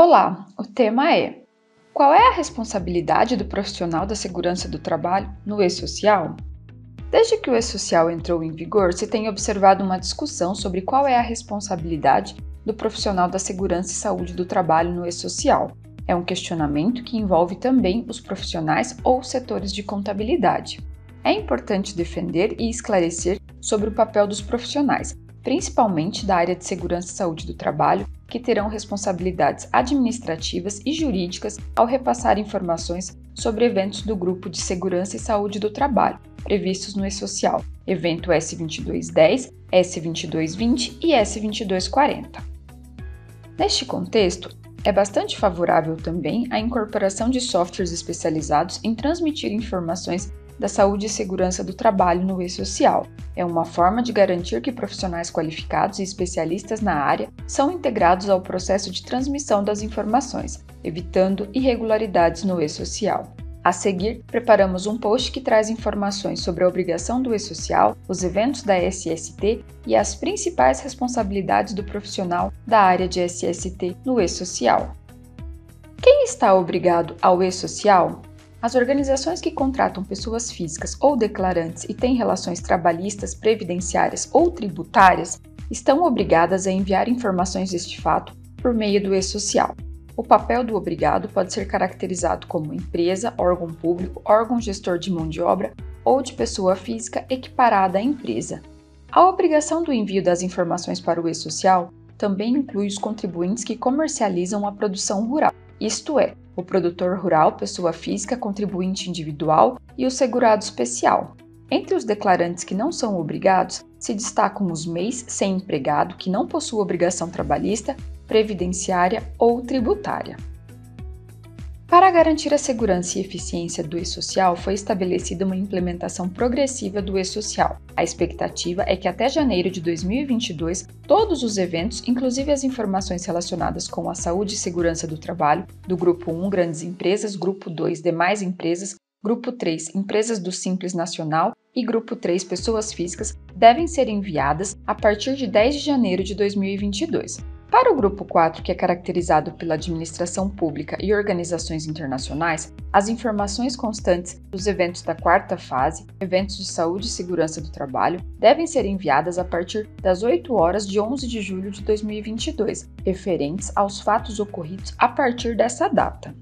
Olá, o tema é: Qual é a responsabilidade do profissional da segurança do trabalho no e-social? Desde que o e-social entrou em vigor, se tem observado uma discussão sobre qual é a responsabilidade do profissional da segurança e saúde do trabalho no e-social. É um questionamento que envolve também os profissionais ou setores de contabilidade. É importante defender e esclarecer sobre o papel dos profissionais, principalmente da área de segurança e saúde do trabalho, que terão responsabilidades administrativas e jurídicas ao repassar informações sobre eventos do Grupo de Segurança e Saúde do Trabalho, previstos no E-Social, evento S2210, S2220 e S2240. Neste contexto, é bastante favorável também a incorporação de softwares especializados em transmitir informações da saúde e segurança do trabalho no e-social. É uma forma de garantir que profissionais qualificados e especialistas na área são integrados ao processo de transmissão das informações, evitando irregularidades no e-social. A seguir, preparamos um post que traz informações sobre a obrigação do e-social, os eventos da SST e as principais responsabilidades do profissional da área de SST no e-social. Quem está obrigado ao e-social? As organizações que contratam pessoas físicas ou declarantes e têm relações trabalhistas, previdenciárias ou tributárias estão obrigadas a enviar informações deste fato por meio do e-social. O papel do obrigado pode ser caracterizado como empresa, órgão público, órgão gestor de mão de obra ou de pessoa física equiparada à empresa. A obrigação do envio das informações para o e-social também inclui os contribuintes que comercializam a produção rural, isto é, o produtor rural, pessoa física, contribuinte individual e o segurado especial. Entre os declarantes que não são obrigados, se destacam os MEIs sem empregado que não possuem obrigação trabalhista, previdenciária ou tributária. Para garantir a segurança e eficiência do e-social, foi estabelecida uma implementação progressiva do e-social. A expectativa é que até janeiro de 2022, todos os eventos, inclusive as informações relacionadas com a saúde e segurança do trabalho, do grupo 1, grandes empresas, grupo 2, demais empresas, grupo 3, empresas do Simples Nacional e grupo 3, pessoas físicas, devem ser enviadas a partir de 10 de janeiro de 2022. Para o grupo 4, que é caracterizado pela administração pública e organizações internacionais, as informações constantes dos eventos da quarta fase, eventos de saúde e segurança do trabalho, devem ser enviadas a partir das 8 horas de 11 de julho de 2022, referentes aos fatos ocorridos a partir dessa data.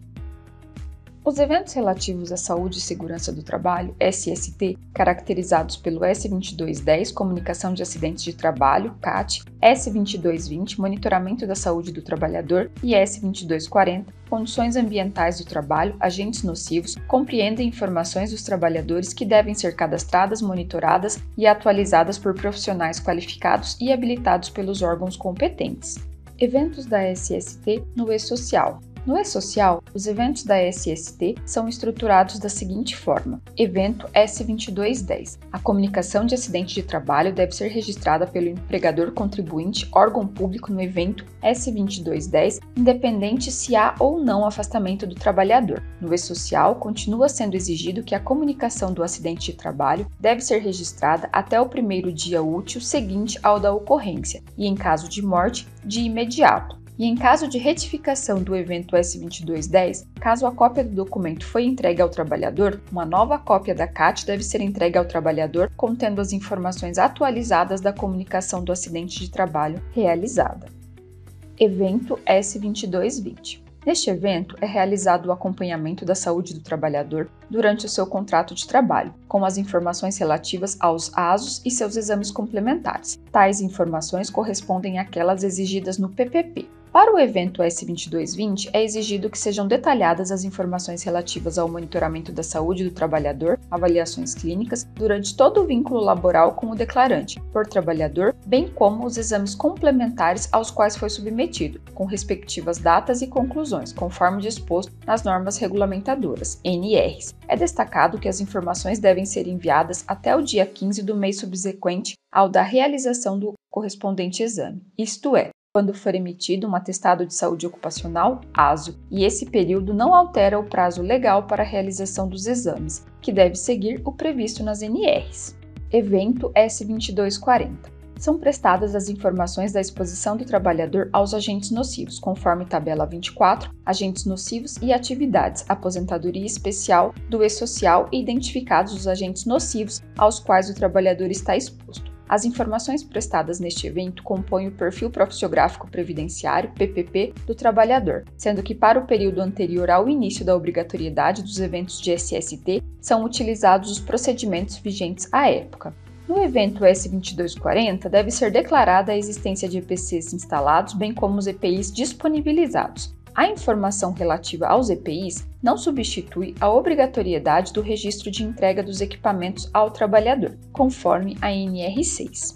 Os eventos relativos à saúde e segurança do trabalho, SST, caracterizados pelo S2210, Comunicação de Acidentes de Trabalho, CAT, S2220, Monitoramento da Saúde do Trabalhador e S2240, Condições Ambientais do Trabalho, Agentes Nocivos, compreendem informações dos trabalhadores que devem ser cadastradas, monitoradas e atualizadas por profissionais qualificados e habilitados pelos órgãos competentes. Eventos da SST no e-social. No E-Social, os eventos da SST são estruturados da seguinte forma: Evento S2210. A comunicação de acidente de trabalho deve ser registrada pelo empregador contribuinte, órgão público no evento S2210, independente se há ou não afastamento do trabalhador. No E-Social, continua sendo exigido que a comunicação do acidente de trabalho deve ser registrada até o primeiro dia útil seguinte ao da ocorrência, e em caso de morte, de imediato. E em caso de retificação do evento S2210, caso a cópia do documento foi entregue ao trabalhador, uma nova cópia da CAT deve ser entregue ao trabalhador contendo as informações atualizadas da comunicação do acidente de trabalho realizada. Evento S2220 Neste evento, é realizado o acompanhamento da saúde do trabalhador durante o seu contrato de trabalho, com as informações relativas aos ASOS e seus exames complementares. Tais informações correspondem àquelas exigidas no PPP, para o evento S2220, é exigido que sejam detalhadas as informações relativas ao monitoramento da saúde do trabalhador, avaliações clínicas, durante todo o vínculo laboral com o declarante, por trabalhador, bem como os exames complementares aos quais foi submetido, com respectivas datas e conclusões, conforme disposto nas normas regulamentadoras, NRs. É destacado que as informações devem ser enviadas até o dia 15 do mês subsequente ao da realização do correspondente exame, isto é, quando for emitido um atestado de saúde ocupacional, ASO, e esse período não altera o prazo legal para a realização dos exames, que deve seguir o previsto nas NRs. Evento S2240. são prestadas as informações da exposição do trabalhador aos agentes nocivos, conforme tabela 24, agentes nocivos e atividades, aposentadoria especial do E-Social e identificados os agentes nocivos aos quais o trabalhador está exposto. As informações prestadas neste evento compõem o perfil profissiográfico previdenciário, PPP, do trabalhador, sendo que para o período anterior ao início da obrigatoriedade dos eventos de SST são utilizados os procedimentos vigentes à época. No evento S2240, deve ser declarada a existência de EPCs instalados, bem como os EPIs disponibilizados. A informação relativa aos EPIs não substitui a obrigatoriedade do registro de entrega dos equipamentos ao trabalhador, conforme a NR6.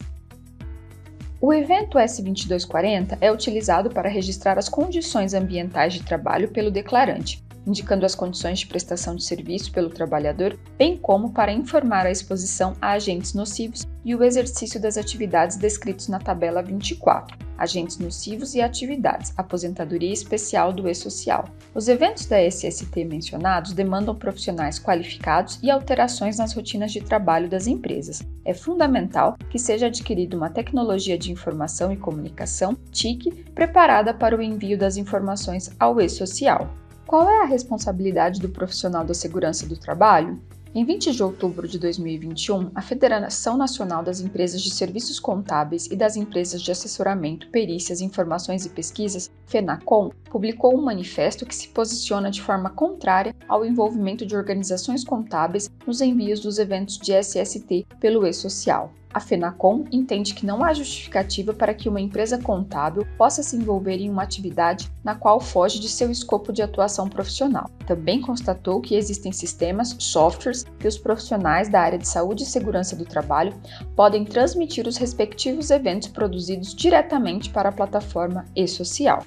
O evento S2240 é utilizado para registrar as condições ambientais de trabalho pelo declarante, indicando as condições de prestação de serviço pelo trabalhador, bem como para informar a exposição a agentes nocivos e o exercício das atividades descritos na tabela 24, agentes nocivos e atividades, aposentadoria especial do E-Social. Os eventos da SST mencionados demandam profissionais qualificados e alterações nas rotinas de trabalho das empresas. É fundamental que seja adquirida uma tecnologia de informação e comunicação, TIC, preparada para o envio das informações ao E-Social. Qual é a responsabilidade do profissional da segurança do trabalho? Em 20 de outubro de 2021, a Federação Nacional das Empresas de Serviços Contábeis e das Empresas de Assessoramento, Perícias, Informações e Pesquisas, FENACOM, publicou um manifesto que se posiciona de forma contrária ao envolvimento de organizações contábeis nos envios dos eventos de SST pelo E-Social. A FENACOM entende que não há justificativa para que uma empresa contábil possa se envolver em uma atividade na qual foge de seu escopo de atuação profissional. Também constatou que existem sistemas, softwares, que os profissionais da área de saúde e segurança do trabalho podem transmitir os respectivos eventos produzidos diretamente para a plataforma e-social.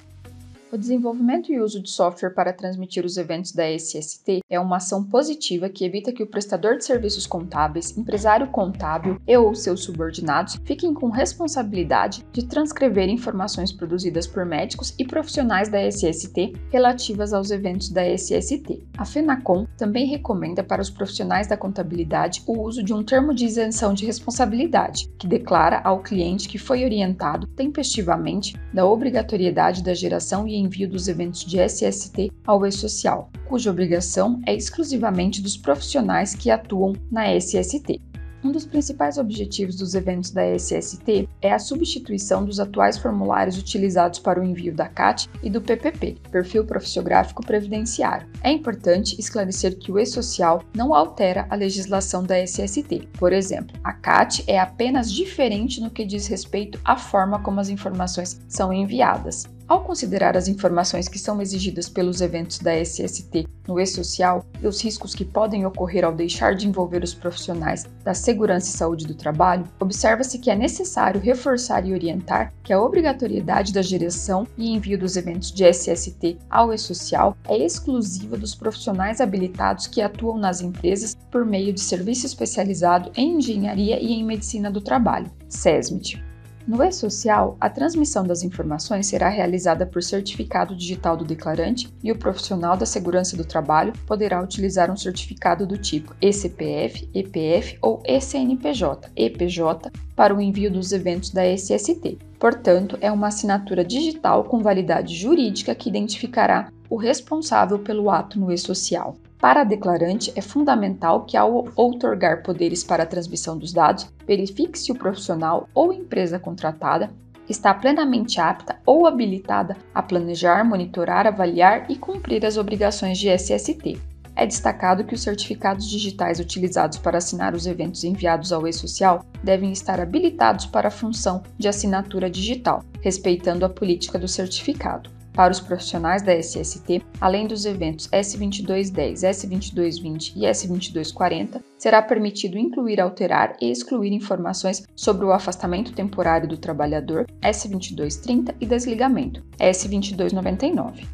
O desenvolvimento e uso de software para transmitir os eventos da SST é uma ação positiva que evita que o prestador de serviços contábeis, empresário contábil e ou seus subordinados fiquem com responsabilidade de transcrever informações produzidas por médicos e profissionais da SST relativas aos eventos da SST. A FENACOM também recomenda para os profissionais da contabilidade o uso de um termo de isenção de responsabilidade, que declara ao cliente que foi orientado tempestivamente da obrigatoriedade da geração e envio dos eventos de SST ao E-Social, cuja obrigação é exclusivamente dos profissionais que atuam na SST. Um dos principais objetivos dos eventos da SST é a substituição dos atuais formulários utilizados para o envio da CAT e do PPP, Perfil Profissiográfico Previdenciário. É importante esclarecer que o E-Social não altera a legislação da SST. Por exemplo, a CAT é apenas diferente no que diz respeito à forma como as informações são enviadas. Ao considerar as informações que são exigidas pelos eventos da SST no E-Social e os riscos que podem ocorrer ao deixar de envolver os profissionais da segurança e saúde do trabalho, observa-se que é necessário reforçar e orientar que a obrigatoriedade da geração e envio dos eventos de SST ao E-Social é exclusiva dos profissionais habilitados que atuam nas empresas por meio de serviço especializado em engenharia e em medicina do trabalho, SESMIT. No E-Social, a transmissão das informações será realizada por certificado digital do declarante e o profissional da segurança do trabalho poderá utilizar um certificado do tipo ECPF, EPF ou ECNPJ, EPJ, para o envio dos eventos da SST. Portanto, é uma assinatura digital com validade jurídica que identificará o responsável pelo ato no E-Social. Para a declarante, é fundamental que, ao outorgar poderes para a transmissão dos dados, verifique se o profissional ou empresa contratada está plenamente apta ou habilitada a planejar, monitorar, avaliar e cumprir as obrigações de SST. É destacado que os certificados digitais utilizados para assinar os eventos enviados ao e-social devem estar habilitados para a função de assinatura digital, respeitando a política do certificado. Para os profissionais da SST, além dos eventos S2210, S2220 e S2240, será permitido incluir, alterar e excluir informações sobre o afastamento temporário do trabalhador, S2230 e desligamento, S2299.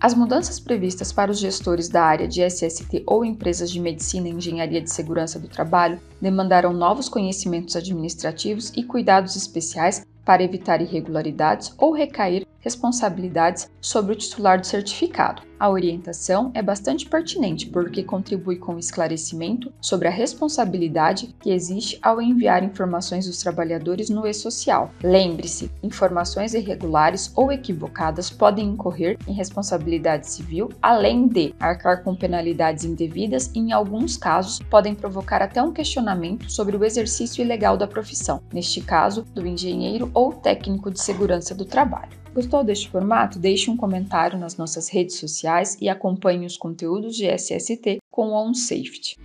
As mudanças previstas para os gestores da área de SST ou empresas de medicina e engenharia de segurança do trabalho demandaram novos conhecimentos administrativos e cuidados especiais para evitar irregularidades ou recair responsabilidades sobre o titular do certificado. A orientação é bastante pertinente porque contribui com o esclarecimento sobre a responsabilidade que existe ao enviar informações dos trabalhadores no e-social. Lembre-se, informações irregulares ou equivocadas podem incorrer em responsabilidade civil, além de arcar com penalidades indevidas e, em alguns casos, podem provocar até um questionamento sobre o exercício ilegal da profissão, neste caso, do engenheiro ou técnico de segurança do trabalho. Gostou deste formato? Deixe um comentário nas nossas redes sociais e acompanhe os conteúdos de SST com OnSafety.